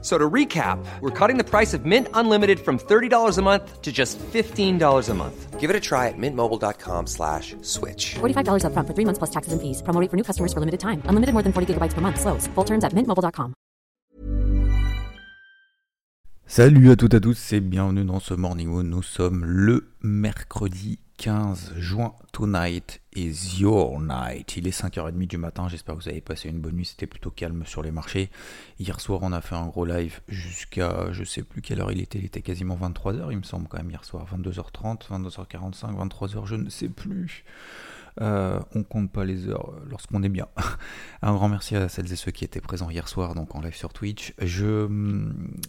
So to recap, we're cutting the price of Mint Unlimited from $30 a month to just $15 a month. Give it a try at mintmobile.com slash switch. $45 upfront for three months plus taxes and fees. Promo rate for new customers for limited time. Unlimited more than 40 gigabytes per month. Slows. Full terms at mintmobile.com. Salut à toutes et à tous et bienvenue dans ce Morning Moon. Nous sommes le mercredi 15 juin. Tonight is your night. Il est 5h30 du matin. J'espère que vous avez passé une bonne nuit. C'était plutôt calme sur les marchés. Hier soir, on a fait un gros live jusqu'à je sais plus quelle heure il était. Il était quasiment 23h, il me semble, quand même, hier soir. 22h30, 22h45, 23h, je ne sais plus. Euh, on compte pas les heures lorsqu'on est bien. Un grand merci à celles et ceux qui étaient présents hier soir, donc en live sur Twitch.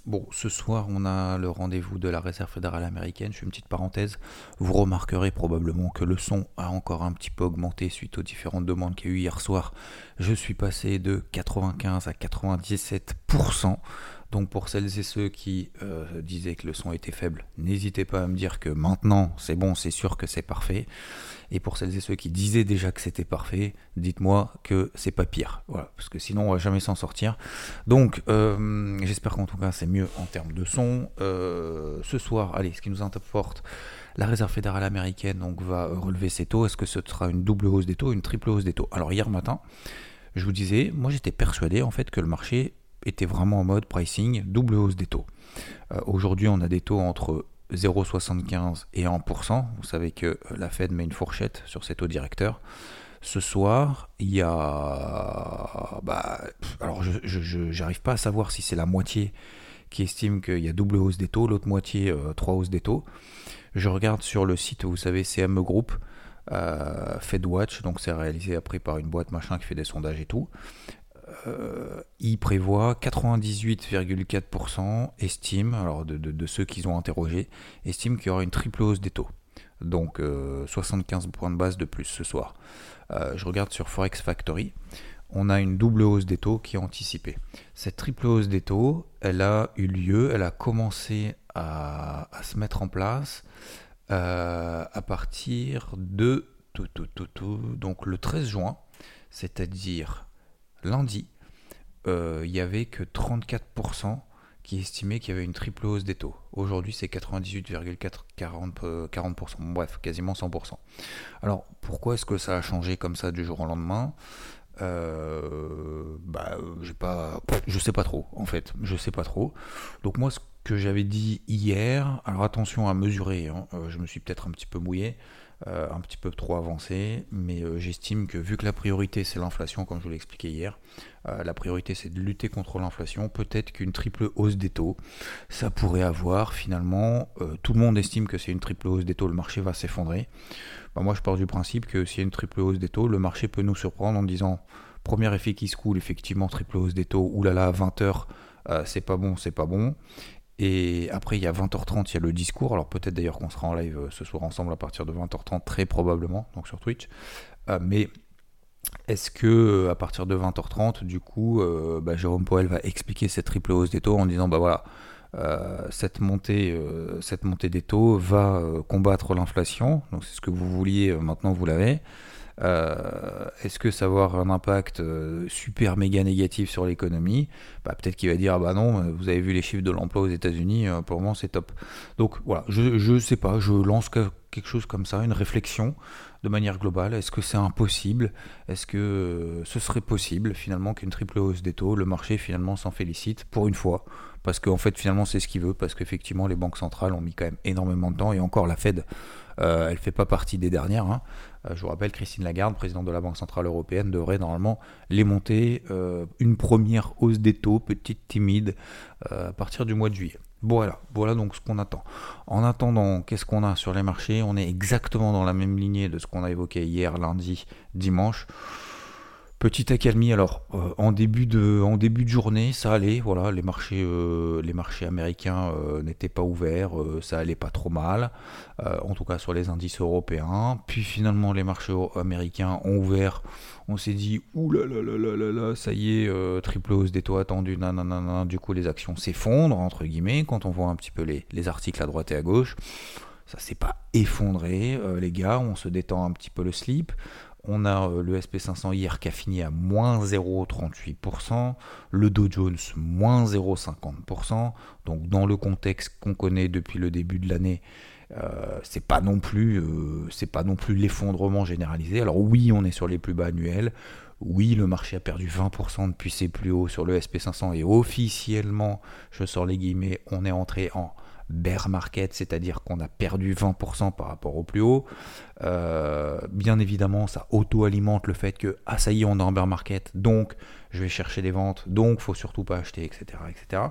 Bon, ce soir, on a le rendez-vous de la Réserve fédérale américaine. Je fais une petite parenthèse. Vous remarquerez probablement que le son a encore un petit peu augmenté suite aux différentes demandes qu'il y a eu hier soir. Je suis passé de 95 à 97%. Donc pour celles et ceux qui euh, disaient que le son était faible, n'hésitez pas à me dire que maintenant c'est bon, c'est sûr que c'est parfait. Et pour celles et ceux qui disaient déjà que c'était parfait, dites-moi que c'est pas pire. Voilà, parce que sinon on va jamais s'en sortir. Donc euh, j'espère qu'en tout cas c'est mieux en termes de son. Euh, ce soir, allez, ce qui nous importe, la Réserve fédérale américaine donc, va relever ses taux. Est-ce que ce sera une double hausse des taux, une triple hausse des taux? Alors hier matin, je vous disais, moi j'étais persuadé en fait que le marché était vraiment en mode pricing, double hausse des taux. Euh, aujourd'hui, on a des taux entre 0,75 et 1%. Vous savez que la Fed met une fourchette sur ses taux directeurs. Ce soir, il y a. Bah, alors, je n'arrive pas à savoir si c'est la moitié qui estime qu'il y a double hausse des taux, l'autre moitié, euh, trois hausses des taux. Je regarde sur le site, vous savez, CME Group, euh, FedWatch, donc c'est réalisé après par une boîte machin qui fait des sondages et tout. Euh, il prévoit 98,4% estime, alors de, ceux qu'ils ont interrogés, estiment qu'il y aura une triple hausse des taux. Donc 75 euh, points de base de plus ce soir. Euh, je regarde sur Forex Factory. On a une double hausse des taux qui est anticipée. Cette triple hausse des taux, elle a eu lieu, elle a commencé à, se mettre en place à partir de donc le 13 juin, c'est-à-dire lundi, euh, il n'y avait que 34% qui estimaient qu'il y avait une triple hausse des taux. Aujourd'hui, c'est 98,40%. Euh, bref, quasiment 100%. Alors, pourquoi est-ce que ça a changé comme ça du jour au lendemain? Euh, bah, je sais pas trop en fait, je sais pas trop. Donc moi, ce que j'avais dit hier, alors attention à mesurer, hein, je me suis peut-être un petit peu mouillé, un petit peu trop avancé, mais euh, j'estime que vu que la priorité c'est l'inflation, comme je vous l'ai expliqué hier, euh, la priorité c'est de lutter contre l'inflation, peut-être qu'une triple hausse des taux, ça pourrait avoir finalement, tout le monde estime que c'est une triple hausse des taux, le marché va s'effondrer. Bah, moi je pars du principe que s'il y a une triple hausse des taux, le marché peut nous surprendre en disant, premier effet qui se coule, effectivement triple hausse des taux, oulala, à 20h, c'est pas bon, c'est pas bon. Et après, il y a 20h30, il y a le discours. Alors peut-être d'ailleurs qu'on sera en live euh, ce soir ensemble à partir de 20h30, très probablement, donc sur Twitch. Euh, mais est-ce que euh, à partir de 20h30, du coup, bah, Jérôme Poel va expliquer cette triple hausse des taux en disant, bah voilà, cette, montée, cette montée des taux va combattre l'inflation. Donc c'est ce que vous vouliez, maintenant vous l'avez. Euh, est-ce que ça va avoir un impact euh, super méga négatif sur l'économie? Bah, Peut-être qu'il va dire ah bah non, euh, vous avez vu les chiffres de l'emploi aux États-Unis, pour moi c'est top. Donc voilà, je ne sais pas, je lance quelque chose comme ça, une réflexion de manière globale. Est-ce que c'est impossible? Est-ce que ce serait possible finalement qu'une triple hausse des taux, le marché finalement s'en félicite pour une fois? Parce qu'en fait finalement c'est ce qu'il veut, parce qu'effectivement les banques centrales ont mis quand même énormément de temps, et encore la Fed, elle fait pas partie des dernières. Hein. Euh, je vous rappelle, Christine Lagarde, présidente de la Banque Centrale Européenne, devrait normalement les monter. Euh, une première hausse des taux, petite, timide, euh, à partir du mois de juillet. Voilà, voilà donc ce qu'on attend. En attendant, qu'est-ce qu'on a sur les marchés? On est exactement dans la même lignée de ce qu'on a évoqué hier, lundi, dimanche. Petite accalmie, alors euh, en, début de, journée, ça allait, voilà, les marchés, euh, américains euh, n'étaient pas ouverts, ça allait pas trop mal, en tout cas sur les indices européens. Puis finalement, les marchés américains ont ouvert, on s'est dit, ouh là là là là ça y est, triple hausse des taux attendus, nanana, du coup les actions s'effondrent, entre guillemets, quand on voit un petit peu les, les articles à droite et à gauche. Ça s'est pas effondré, les gars, on se détend un petit peu le slip. On a euh, le SP500 hier qui a fini à moins 0,38%, le Dow Jones moins 0,50%. Donc dans le contexte qu'on connaît depuis le début de l'année, euh, c'est pas non plus, euh, c'est pas non plus l'effondrement généralisé. Alors oui, on est sur les plus bas annuels. Oui, le marché a perdu 20% depuis ses plus hauts sur le SP500 et officiellement, je sors les guillemets, on est entré en bear market, c'est-à-dire qu'on a perdu 20% par rapport au plus haut. Euh, bien évidemment, ça auto-alimente le fait que, ah ça y est, on est en bear market, donc je vais chercher des ventes, donc faut surtout pas acheter, etc. etc.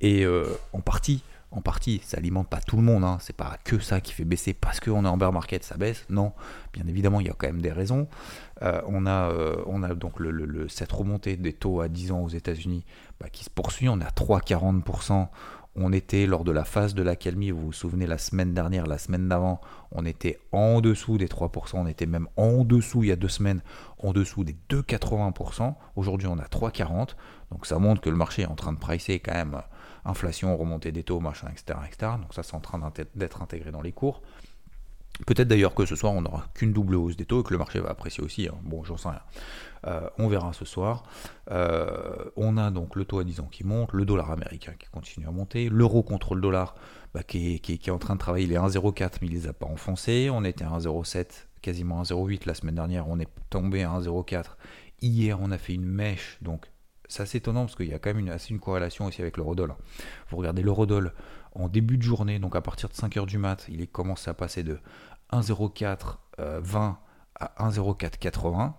Et euh, en partie, en partie, ça alimente pas tout le monde, hein. c'est pas que ça qui fait baisser parce qu'on est en bear market, ça baisse. Non, bien évidemment, il y a quand même des raisons. Euh, on, a, on a donc le, cette remontée des taux à 10 ans aux États-Unis bah, qui se poursuit. On à 3,40% on était lors de la phase de l'accalmie, vous vous souvenez la semaine dernière, la semaine d'avant, on était en dessous des 3%, on était même en dessous il y a deux semaines, en dessous des 2,80%. Aujourd'hui on a 3,40%, donc ça montre que le marché est en train de pricer quand même inflation, remontée des taux, machin, etc. etc. donc ça c'est en train d'être intégré dans les cours. Peut-être d'ailleurs que ce soir on n'aura qu'une double hausse des taux et que le marché va apprécier aussi. Hein. Bon, j'en sais rien. Euh, on verra ce soir. Euh, on a donc le taux à 10 ans qui monte, le dollar américain qui continue à monter, l'euro contre le dollar bah, qui, est, en train de travailler. Il est 1,04 mais il les a pas enfoncés. On était à 1,07, quasiment 1,08 la semaine dernière. On est tombé à 1,04. Hier, on a fait une mèche. Donc, c'est assez étonnant parce qu'il y a quand même une, assez une corrélation aussi avec l'eurodoll. Vous regardez l'eurodoll en début de journée, donc à partir de 5h du mat, il est commencé à passer de 1,0420 euh, à 1,0480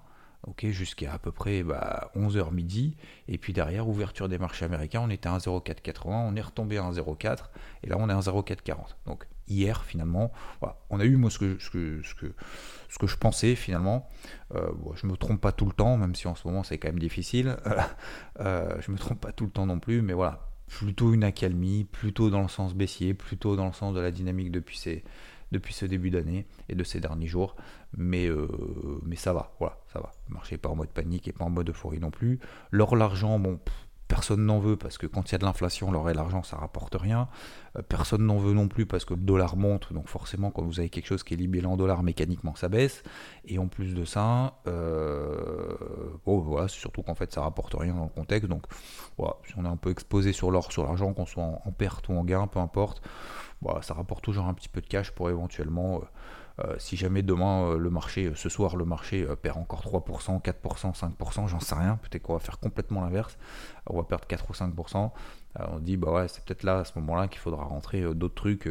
ok, jusqu'à à peu près 11h bah, midi. Et puis derrière, ouverture des marchés américains, on était à 1,0480, on est retombé à 1,04, et là on est à 1,0440. Donc hier, finalement, on a eu moi ce que, je pensais finalement. Euh, je me trompe pas tout le temps, même si en ce moment c'est quand même difficile. euh, je me trompe pas tout le temps non plus, mais voilà, plutôt une accalmie, plutôt dans le sens baissier, plutôt dans le sens de la dynamique depuis ces depuis ce début d'année et de ces derniers jours. Mais, euh, mais ça va, voilà, ça va. Le marché n'est pas en mode panique et pas en mode euphorie non plus. L'or, l'argent, bon, personne n'en veut parce que quand il y a de l'inflation, l'or et l'argent, ça rapporte rien. Euh, personne n'en veut non plus parce que le dollar monte, donc forcément, quand vous avez quelque chose qui est libellé en dollars, mécaniquement, ça baisse. Et en plus de ça, euh, bon, voilà, surtout qu'en fait, ça rapporte rien dans le contexte. Donc, voilà, si on est un peu exposé sur l'or, sur l'argent, qu'on soit en, perte ou en gain, peu importe, ça rapporte toujours un petit peu de cash pour éventuellement, euh, si jamais demain euh, le marché, ce soir le marché perd encore 3%, 4%, 5%, j'en sais rien, peut-être qu'on va faire complètement l'inverse, on va perdre 4 ou 5%, on dit bah ouais c'est peut-être là à ce moment-là qu'il faudra rentrer d'autres trucs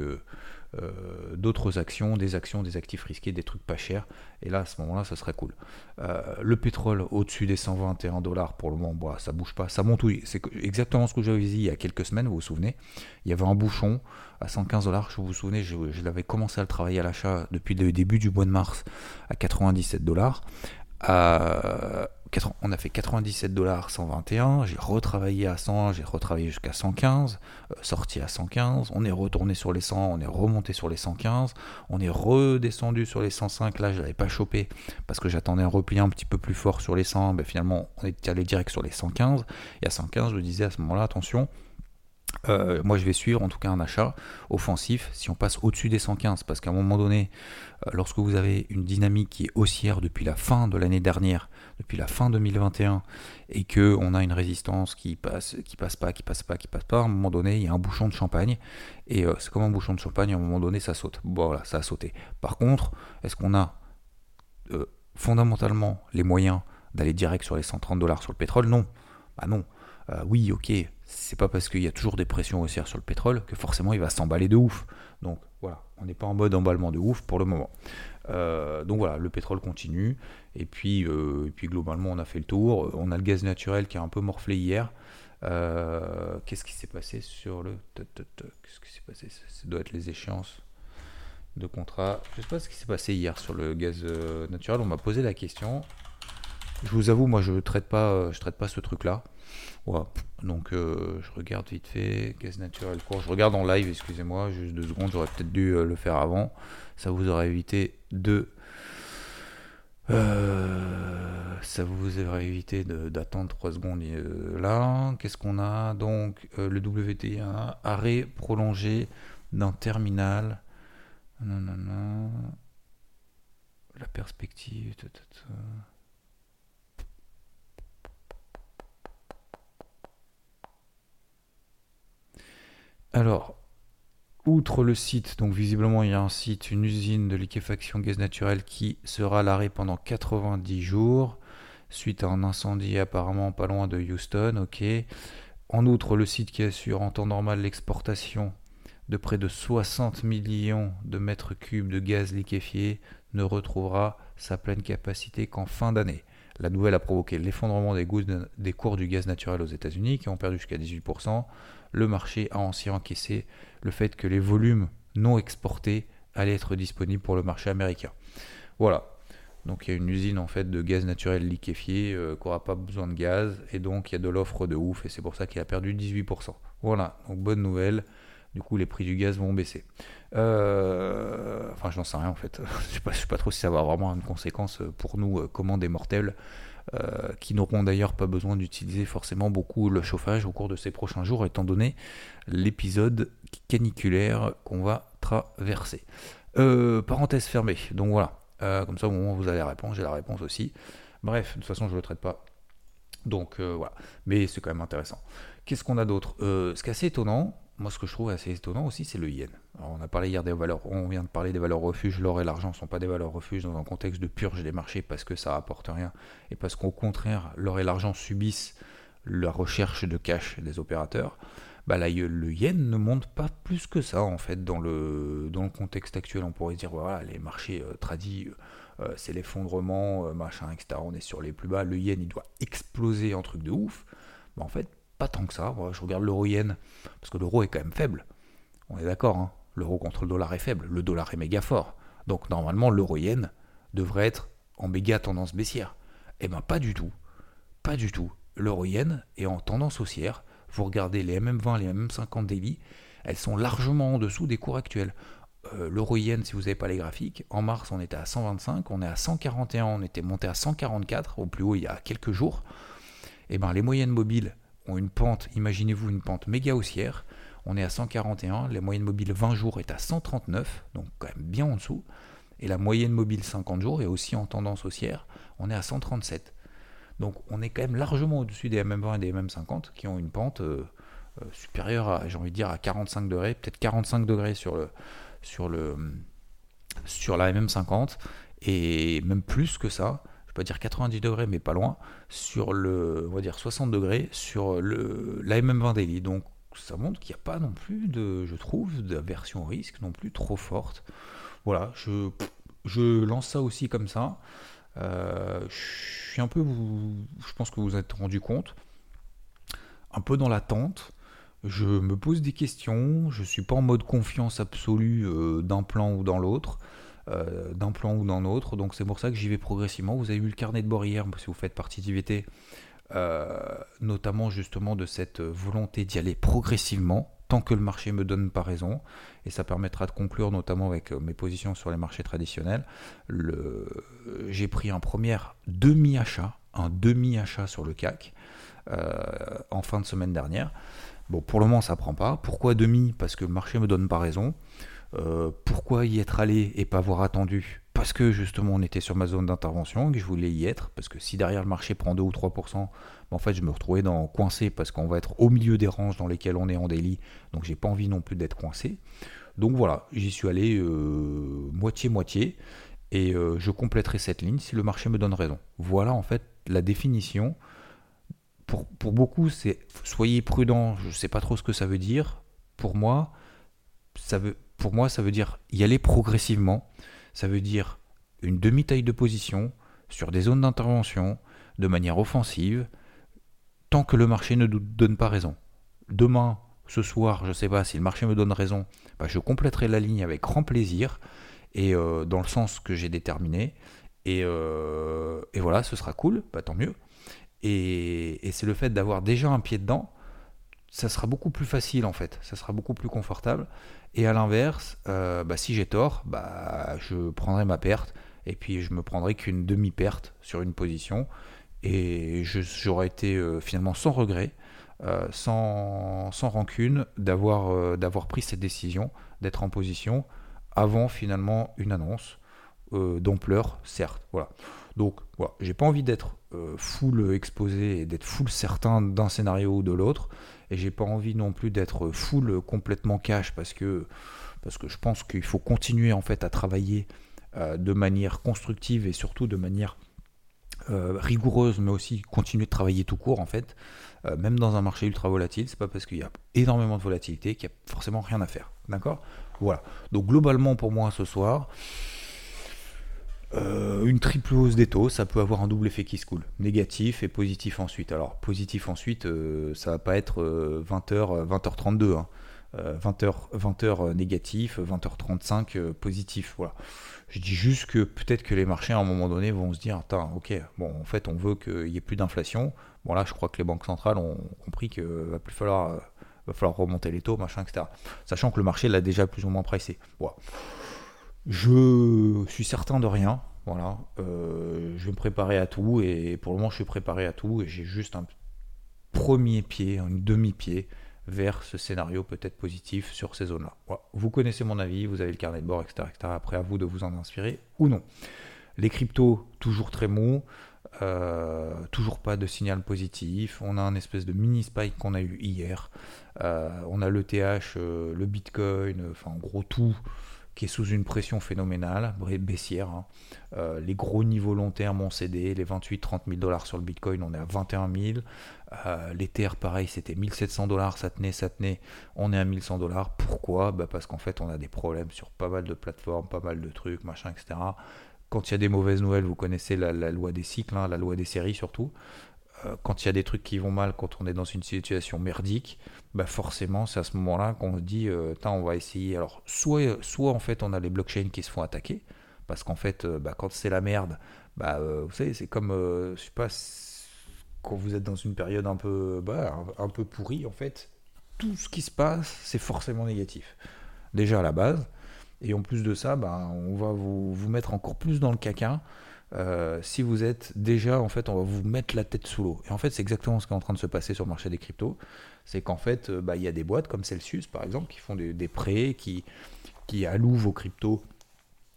euh, d'autres actions, des actions, des actifs risqués, des trucs pas chers. Et là, à ce moment-là, ça serait cool. Euh, le pétrole au-dessus des 121 dollars, pour le moment, bah, ça bouge pas. Ça monte, oui. C'est exactement ce que j'avais dit il y a quelques semaines, vous vous souvenez. Il y avait un bouchon à 115 dollars, je vous, vous souvenez, je, l'avais commencé à le travailler à l'achat depuis le début du mois de mars à 97 dollars. Euh, on a fait 97 dollars 121, j'ai retravaillé à 100, j'ai retravaillé jusqu'à 115, euh, sorti à 115, on est retourné sur les 100, on est remonté sur les 115, on est redescendu sur les 105, là je l'avais pas chopé parce que j'attendais un repli un petit peu plus fort sur les 100, ben finalement on est allé direct sur les 115, et à 115 je disais à ce moment-là attention, euh, moi, je vais suivre en tout cas un achat offensif si on passe au-dessus des 115, parce qu'à un moment donné, euh, lorsque vous avez une dynamique qui est haussière depuis la fin de l'année dernière, depuis la fin 2021, et que on a une résistance qui passe, qui passe pas, qui passe pas, qui passe pas, à un moment donné, il y a un bouchon de champagne, et euh, c'est comme un bouchon de champagne, à un moment donné, ça saute. Bon, voilà, ça a sauté. Par contre, est-ce qu'on a fondamentalement les moyens d'aller direct sur les 130 dollars sur le pétrole? Non. Bah non. Oui, ok, c'est pas parce qu'il y a toujours des pressions haussières sur le pétrole que forcément il va s'emballer de ouf. Donc voilà, on n'est pas en mode emballement de ouf pour le moment. Euh, donc voilà, le pétrole continue. Et puis, euh, et puis globalement, on a fait le tour. On a le gaz naturel qui a un peu morflé hier. Euh, qu'est-ce qui s'est passé sur le. Qu'est-ce qui s'est passé? Ça doit être les échéances de contrat. Je sais pas ce qui s'est passé hier sur le gaz naturel. On m'a posé la question. Je vous avoue, moi, je traite euh, traite pas ce truc-là. Voilà. Donc, euh, je regarde vite fait. Gaz naturel court. Je regarde en live, excusez-moi, juste deux secondes. J'aurais peut-être dû euh, le faire avant. Ça vous aurait évité de. Euh, ça vous aurait évité d'attendre 3 secondes là. Qu'est-ce qu'on a? Donc, le WT1, arrêt prolongé d'un terminal. Non, non, non. La perspective. Alors, outre le site, donc visiblement il y a un site, une usine de liquéfaction gaz naturel qui sera à l'arrêt pendant 90 jours suite à un incendie apparemment pas loin de Houston, ok. En outre, le site qui assure en temps normal l'exportation de près de 60 millions de mètres cubes de gaz liquéfié ne retrouvera sa pleine capacité qu'en fin d'année. La nouvelle a provoqué l'effondrement des, cours du gaz naturel aux États-Unis qui ont perdu jusqu'à 18%. Le marché a ainsi encaissé le fait que les volumes non exportés allaient être disponibles pour le marché américain. Voilà. Donc il y a une usine en fait de gaz naturel liquéfié euh, qui n'aura pas besoin de gaz et donc il y a de l'offre de ouf et c'est pour ça qu'il a perdu 18%. Voilà, donc bonne nouvelle. Du coup les prix du gaz vont baisser. Euh, Enfin je n'en sais rien en fait. je je sais pas trop si ça va avoir vraiment une conséquence pour nous euh, comment des mortels euh, qui n'auront d'ailleurs pas besoin d'utiliser forcément beaucoup le chauffage au cours de ces prochains jours, étant donné l'épisode caniculaire qu'on va traverser. Euh, parenthèse fermée, donc voilà. Euh, comme ça, au moment où vous avez la réponse, j'ai la réponse aussi. Bref, de toute façon, je ne le traite pas. Donc voilà. Mais c'est quand même intéressant. Qu'est-ce qu'on a d'autre? Ce qui est assez étonnant, moi ce que je trouve assez étonnant aussi, c'est le yen. Alors, on a parlé hier des valeurs, on vient de parler des valeurs refuges. L'or et l'argent ne sont pas des valeurs refuges dans un contexte de purge des marchés parce que ça rapporte rien et parce qu'au contraire, l'or et l'argent subissent la recherche de cash des opérateurs. Bah là, le yen ne monte pas plus que ça en fait dans le, dans le contexte actuel. On pourrait dire voilà, les marchés euh, tradis, euh, c'est l'effondrement, euh, machin, etc. On est sur les plus bas. Le yen, il doit exploser en truc de ouf. Bah, en fait, pas tant que ça. Je regarde l'euro yen parce que l'euro est quand même faible. On est d'accord, hein l'euro contre le dollar est faible, le dollar est méga fort. Donc normalement, l'euro yen devrait être en méga tendance baissière. Eh ben pas du tout. Pas du tout. L'euro yen est en tendance haussière. Vous regardez les MM20, les MM50 daily, elles sont largement en dessous des cours actuels. Euh, L'euro yen, si vous n'avez pas les graphiques, en mars on était à 125, on est à 141, on était monté à 144 au plus haut il y a quelques jours. Et ben les moyennes mobiles une pente, imaginez-vous une pente méga haussière. On est à 141, les moyennes mobiles 20 jours est à 139, donc quand même bien en dessous. Et la moyenne mobile 50 jours est aussi en tendance haussière, on est à 137. Donc on est quand même largement au-dessus des MM20 et des MM50 qui ont une pente euh, euh, supérieure à, j'ai envie de dire, à 45 degrés, peut-être 45 degrés sur, le, sur, le, sur la MM50, et même plus que ça, dire 90 degrés, mais pas loin, sur le, on va dire 60 degrés sur le, la MM20 daily. Donc ça montre qu'il n'y a pas non plus de, je trouve, d'aversion au risque non plus trop forte. Voilà, je, je lance ça aussi comme ça. Euh, je suis un peu, vous, je pense que vous vous êtes rendu compte, un peu dans l'attente. Je me pose des questions. Je suis pas en mode confiance absolue euh, d'un plan ou dans l'autre, euh, d'un plan ou dans l'autre. Donc c'est pour ça que j'y vais progressivement. Vous avez vu le carnet de bord hier, si vous faites partie d'IVT, euh, notamment justement de cette volonté d'y aller progressivement tant que le marché me donne pas raison, et ça permettra de conclure notamment avec mes positions sur les marchés traditionnels. J'ai pris un premier demi-achat, un demi-achat sur le CAC euh, en fin de semaine dernière. Bon, pour le moment, ça prend pas. Pourquoi demi? Parce que le marché me donne pas raison. Euh, pourquoi y être allé et pas avoir attendu? Parce que justement on était sur ma zone d'intervention et que je voulais y être. Parce que si derrière le marché prend 2 ou 3%, en fait je me retrouvais dans, coincé parce qu'on va être au milieu des ranges dans lesquelles on est en daily. Donc j'ai pas envie non plus d'être coincé. Donc voilà, j'y suis allé moitié-moitié euh, et euh, je compléterai cette ligne si le marché me donne raison. Voilà en fait la définition. Pour, pour beaucoup, c'est soyez prudent, je ne sais pas trop ce que ça veut dire. Pour moi, ça veut, pour moi, ça veut dire y aller progressivement. Ça veut dire une demi-taille de position sur des zones d'intervention de manière offensive tant que le marché ne nous donne pas raison. Demain, ce soir, je ne sais pas si le marché me donne raison, bah, je compléterai la ligne avec grand plaisir et euh, dans le sens que j'ai déterminé. Et, euh, voilà, ce sera cool, bah, tant mieux. Et c'est le fait d'avoir déjà un pied dedans, ça sera beaucoup plus facile en fait, ça sera beaucoup plus confortable. Et à l'inverse, euh, bah, si j'ai tort, bah, je prendrai ma perte et puis je me prendrai qu'une demi-perte sur une position et j'aurais été euh, finalement sans regret, euh, sans, sans, rancune d'avoir d'avoir pris cette décision, d'être en position avant finalement une annonce d'ampleur, certes. Voilà. Donc voilà, j'ai pas envie d'être full exposé et d'être full certain d'un scénario ou de l'autre et j'ai pas envie non plus d'être full complètement cash parce que, parce que je pense qu'il faut continuer en fait à travailler euh, de manière constructive et surtout de manière euh, rigoureuse, mais aussi continuer de travailler tout court en fait. Euh, même dans un marché ultra volatile, c'est pas parce qu'il y a énormément de volatilité qu'il y a forcément rien à faire. D'accord? Voilà. Donc globalement pour moi ce soir, euh, une triple hausse des taux, ça peut avoir un double effet qui se coule. Négatif et positif ensuite. Alors, positif ensuite, euh, ça va pas être 20h, 20h32. 20h, 20h négatif, 20h35 positif. Voilà. Je dis juste que peut-être que les marchés à un moment donné vont se dire ok, bon, en fait, on veut qu'il y ait plus d'inflation. Bon, là, je crois que les banques centrales ont compris qu'il va plus falloir, va remonter les taux, machin, etc. Sachant que le marché l'a déjà plus ou moins pressé. Voilà. Je suis certain de rien. Voilà. Euh, je vais me préparer à tout et pour le moment je suis préparé à tout et j'ai juste un premier pied, un demi-pied vers ce scénario peut-être positif sur ces zones-là. Vous connaissez mon avis, vous avez le carnet de bord, etc., Après à vous de vous en inspirer ou non. Les cryptos, toujours très mou, euh, toujours pas de signal positif. On a un espèce de mini spike qu'on a eu hier. Euh, on a l'ETH, le Bitcoin, enfin en gros tout qui est sous une pression phénoménale, baissière. Hein. Euh, les gros niveaux long terme ont cédé, les 28-30 000 dollars sur le Bitcoin, on est à 21 000. Euh, pareil, c'était 1700 dollars, ça tenait, ça tenait, on est à 1100 dollars. Pourquoi? Bah Parce qu'en fait, on a des problèmes sur pas mal de plateformes, pas mal de trucs, machin, etc. Quand il y a des mauvaises nouvelles, vous connaissez la, loi des cycles, hein, la loi des séries surtout. Euh, quand il y a des trucs qui vont mal, quand on est dans une situation merdique, bah forcément, c'est à ce moment-là qu'on se dit, euh, on va essayer. Alors, soit, soit en fait, on a les blockchains qui se font attaquer, parce qu'en fait, euh, bah, quand c'est la merde, bah, vous savez, c'est comme, je sais pas, quand vous êtes dans une période un peu, bah, un, peu pourrie, en fait, tout ce qui se passe, c'est forcément négatif. Déjà à la base, et en plus de ça, bah, on va vous, vous mettre encore plus dans le caca euh, si vous êtes déjà, en fait, on va vous mettre la tête sous l'eau. Et en fait, c'est exactement ce qui est en train de se passer sur le marché des cryptos. C'est qu'en fait, euh, bah, il y a des boîtes comme Celsius, par exemple, qui font des, prêts, qui, qui allouent vos cryptos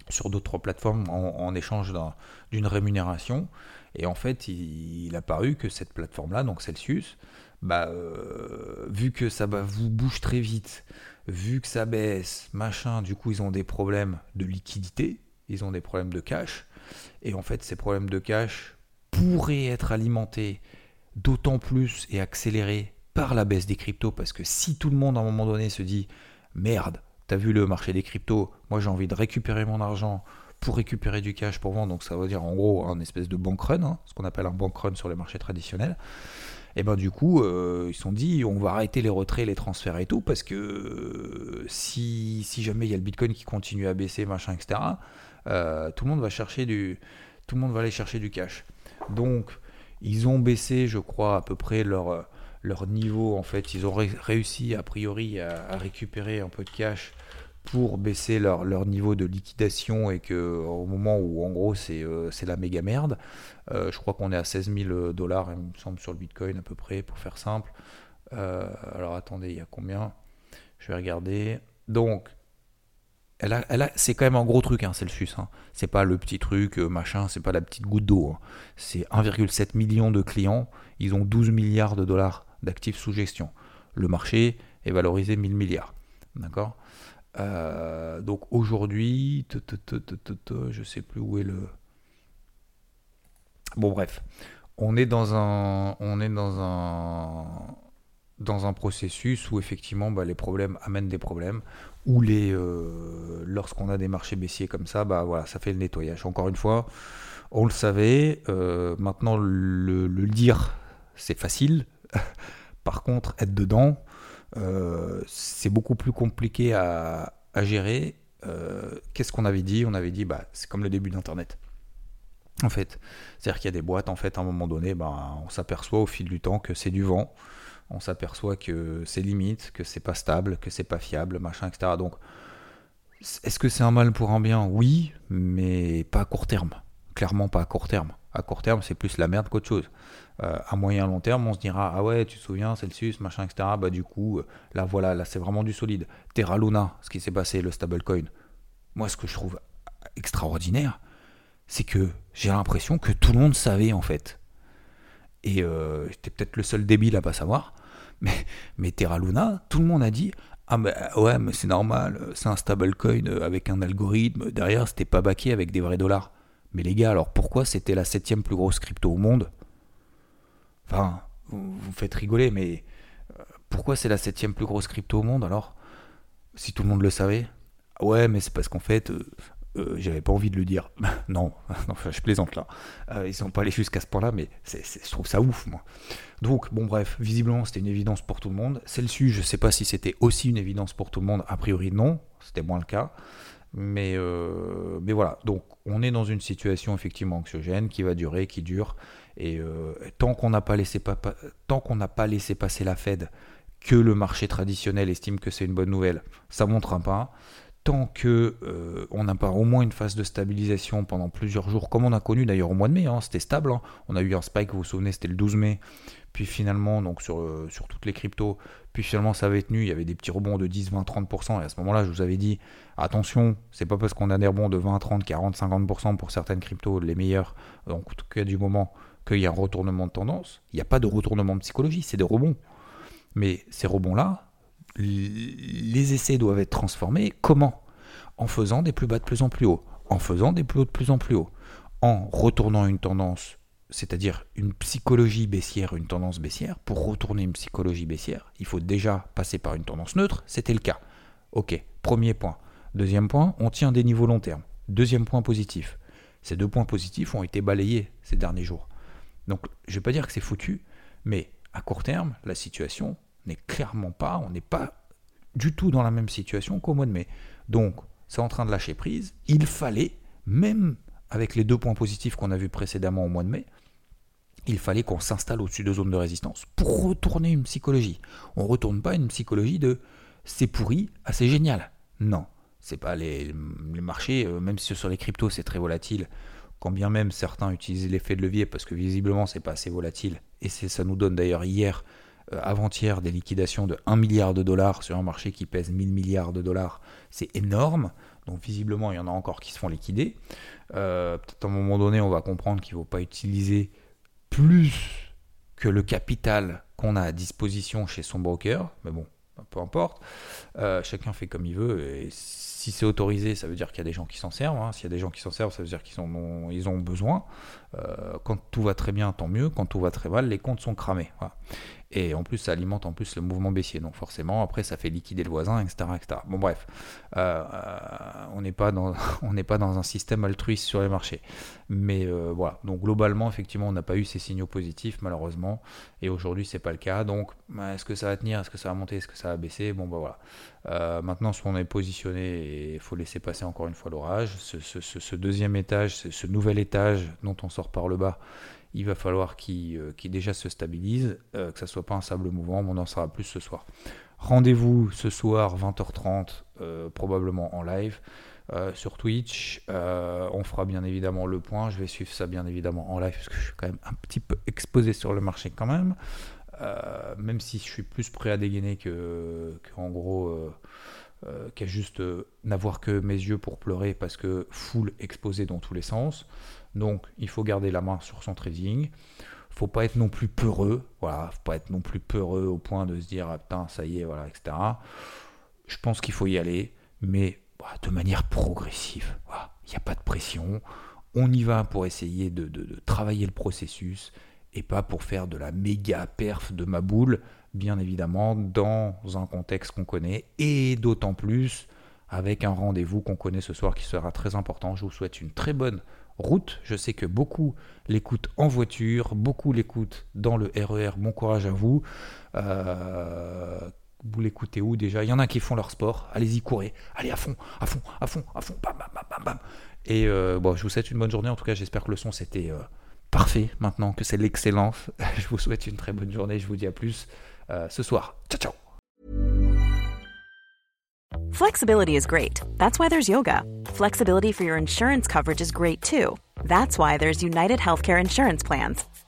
sur d'autres plateformes en, échange d'une rémunération. Et en fait, il, a paru que cette plateforme-là, donc Celsius, bah, euh, vu que ça va vous bouge très vite, vu que ça baisse, machin, du coup, ils ont des problèmes de liquidité, ils ont des problèmes de cash. Et en fait, ces problèmes de cash pourraient être alimentés d'autant plus et accélérés par la baisse des cryptos, parce que si tout le monde à un moment donné se dit merde, t'as vu le marché des cryptos, moi j'ai envie de récupérer mon argent pour récupérer du cash pour vendre, donc ça veut dire en gros un espèce de bank run, hein, ce qu'on appelle un bank run sur les marchés traditionnels. Et ben du coup, euh, ils se sont dit, on va arrêter les retraits, les transferts et tout, parce que euh, si, si jamais il y a le Bitcoin qui continue à baisser, machin, etc., euh, tout le monde va chercher du, tout le monde va aller chercher du cash. Donc, ils ont baissé, je crois, à peu près leur, leur niveau. En fait, ils ont réussi a priori à, récupérer un peu de cash pour baisser leur, leur niveau de liquidation et que au moment où en gros c'est euh, la méga merde, euh, je crois qu'on est à 16 000 dollars, il me semble, sur le Bitcoin à peu près, pour faire simple. alors attendez, il y a combien? Je vais regarder. Donc, elle c'est quand même un gros truc, hein, Celsius. Hein. C'est pas le petit truc, euh, machin, c'est pas la petite goutte d'eau. Hein. C'est 1,7 million de clients. Ils ont 12 milliards de dollars d'actifs sous gestion. Le marché est valorisé 1000 milliards. D'accord? Euh, Donc aujourd'hui, je sais plus où est le. Bon, bref. On est dans un. On est dans un dans un processus où effectivement bah, les problèmes amènent des problèmes, les, euh, lorsqu'on a des marchés baissiers comme ça, bah, voilà, ça fait le nettoyage. Encore une fois, on le savait, euh, maintenant le, dire, c'est facile. Par contre, être dedans, euh, c'est beaucoup plus compliqué à, gérer. Qu'est-ce qu'on avait dit? On avait dit, bah, c'est comme le début d'Internet. En fait, c'est-à-dire qu'il y a des boîtes, en fait, à un moment donné, ben, on s'aperçoit au fil du temps que c'est du vent, on s'aperçoit que c'est limite, que c'est pas stable, que c'est pas fiable, machin, etc. Donc, est-ce que c'est un mal pour un bien? Oui, mais pas à court terme. Clairement pas à court terme. À court terme, c'est plus la merde qu'autre chose. Euh, à moyen long terme, on se dira ah ouais, tu te souviens, Celsius, machin, etc. Bah du coup, euh, là voilà, là c'est vraiment du solide. Terra Luna, ce qui s'est passé, le stablecoin. Moi, ce que je trouve extraordinaire, c'est que j'ai l'impression que tout le monde savait en fait. Et euh, j'étais peut-être le seul débile à pas savoir, mais, mais Terra Luna, tout le monde a dit ah mais ouais, mais c'est normal, c'est un stablecoin avec un algorithme. Derrière, c'était pas baqué avec des vrais dollars. Mais les gars, alors pourquoi c'était la septième plus grosse crypto au monde? Enfin, vous, faites rigoler, mais euh, pourquoi c'est la septième plus grosse crypto au monde alors? Si tout le monde le savait Ouais, mais c'est parce qu'en fait, euh, euh, j'avais pas envie de le dire. non, je plaisante là. ils sont pas allés jusqu'à ce point-là, mais je trouve ça ouf, moi. Donc, bon, bref, visiblement, c'était une évidence pour tout le monde. Celle-ci, je sais pas si c'était aussi une évidence pour tout le monde. A priori, non. C'était moins le cas. Mais, mais voilà. Donc, on est dans une situation effectivement anxiogène qui va durer, qui dure. Et euh, tant qu'on n'a pas, tant qu'on n'a pas laissé passer la Fed, que le marché traditionnel estime que c'est une bonne nouvelle, ça montre un pas. Tant que euh, on n'a pas au moins une phase de stabilisation pendant plusieurs jours, comme on a connu d'ailleurs au mois de mai, hein, c'était stable. Hein. On a eu un spike, vous vous souvenez, c'était le 12 mai. Puis finalement, donc sur, euh, sur toutes les cryptos, puis finalement ça avait tenu, il y avait des petits rebonds de 10, 20, 30%. Et à ce moment-là, je vous avais dit, attention, c'est pas parce qu'on a des rebonds de 20, 30, 40, 50% pour certaines cryptos, les meilleures, donc en tout cas du moment, qu'il y a un retournement de tendance. Il n'y a pas de retournement de psychologie, c'est des rebonds. Mais ces rebonds-là, les essais doivent être transformés. Comment? En faisant des plus bas de plus en plus haut, en faisant des plus hauts de plus en plus haut, en retournant une tendance, c'est-à-dire une psychologie baissière, une tendance baissière. Pour retourner une psychologie baissière, il faut déjà passer par une tendance neutre. C'était le cas. Ok, premier point. Deuxième point, on tient des niveaux long terme. Deuxième point positif. Ces deux points positifs ont été balayés ces derniers jours. Donc, je ne vais pas dire que c'est foutu, mais à court terme, la situation n'est clairement pas, on n'est pas du tout dans la même situation qu'au mois de mai. Donc, c'est en train de lâcher prise. Il fallait, même avec les deux points positifs qu'on a vus précédemment au mois de mai, il fallait qu'on s'installe au-dessus de zones de résistance pour retourner une psychologie. On ne retourne pas une psychologie de c'est pourri à c'est génial. Non, c'est pas les, les marchés, euh, même si sur les cryptos c'est très volatile, quand bien même certains utilisent l'effet de levier parce que visiblement c'est pas assez volatile, et ça nous donne d'ailleurs hier, avant-hier, des liquidations de 1 milliard de dollars sur un marché qui pèse 1000 milliards de dollars, c'est énorme, donc visiblement il y en a encore qui se font liquider. Euh, peut-être à un moment donné on va comprendre qu'il ne faut pas utiliser plus que le capital qu'on a à disposition chez son broker, mais bon, peu importe, euh, chacun fait comme il veut, et si c'est autorisé, ça veut dire qu'il y a des gens qui s'en servent. Hein. S'il y a des gens qui s'en servent, ça veut dire qu'ils ont, besoin. Euh, quand tout va très bien, tant mieux. Quand tout va très mal, les comptes sont cramés. Et en plus, ça alimente en plus le mouvement baissier. Donc forcément, après, ça fait liquider le voisin, etc. etc. Bon, bref, euh, euh, on n'est pas, dans, pas dans un système altruiste sur les marchés. Mais voilà, donc globalement, effectivement, on n'a pas eu ces signaux positifs, malheureusement. Et aujourd'hui, c'est pas le cas. Donc, bah, est-ce que ça va tenir? Est-ce que ça va monter? Est-ce que ça va baisser? Bon, bah voilà. maintenant, soit on est positionné, il faut laisser passer encore une fois l'orage. Ce, deuxième étage, ce nouvel étage dont on sort par le bas, il va falloir qu'il euh, déjà se stabilise, euh, que ça soit pas un sable mouvant, on en saura plus ce soir. Rendez-vous ce soir 20h30 euh, probablement en live sur Twitch. on fera bien évidemment le point. Je vais suivre ça bien évidemment en live parce que je suis quand même un petit peu exposé sur le marché quand même. même si je suis plus prêt à dégainer que, en gros qu'à juste n'avoir que mes yeux pour pleurer parce que full exposé dans tous les sens. Donc, il faut garder la main sur son trading. Faut pas être non plus peureux. Voilà, faut pas être non plus peureux au point de se dire ah, putain, ça y est, voilà, etc. Je pense qu'il faut y aller, mais bah, de manière progressive. Il n'y a pas de pression. On y va pour essayer de, de, travailler le processus et pas pour faire de la méga perf de ma boule, bien évidemment, dans un contexte qu'on connaît et d'autant plus avec un rendez-vous qu'on connaît ce soir qui sera très important. Je vous souhaite une très bonne route. Je sais que beaucoup l'écoutent en voiture, beaucoup l'écoutent dans le RER. E bon courage à vous. Euh, vous l'écoutez où déjà? Il y en a qui font leur sport. Allez-y, courez. Allez à fond, à fond, à fond, à fond. Bam, bam, bam, bam. Et euh, bon, je vous souhaite une bonne journée. En tout cas, j'espère que le son c'était euh, parfait maintenant, que c'est l'excellence. je vous souhaite une très bonne journée. Je vous dis à plus euh, ce soir. Ciao, ciao. Flexibility is great. That's why there's yoga. Flexibility for your insurance coverage is great too. That's why there's United Healthcare Insurance Plans.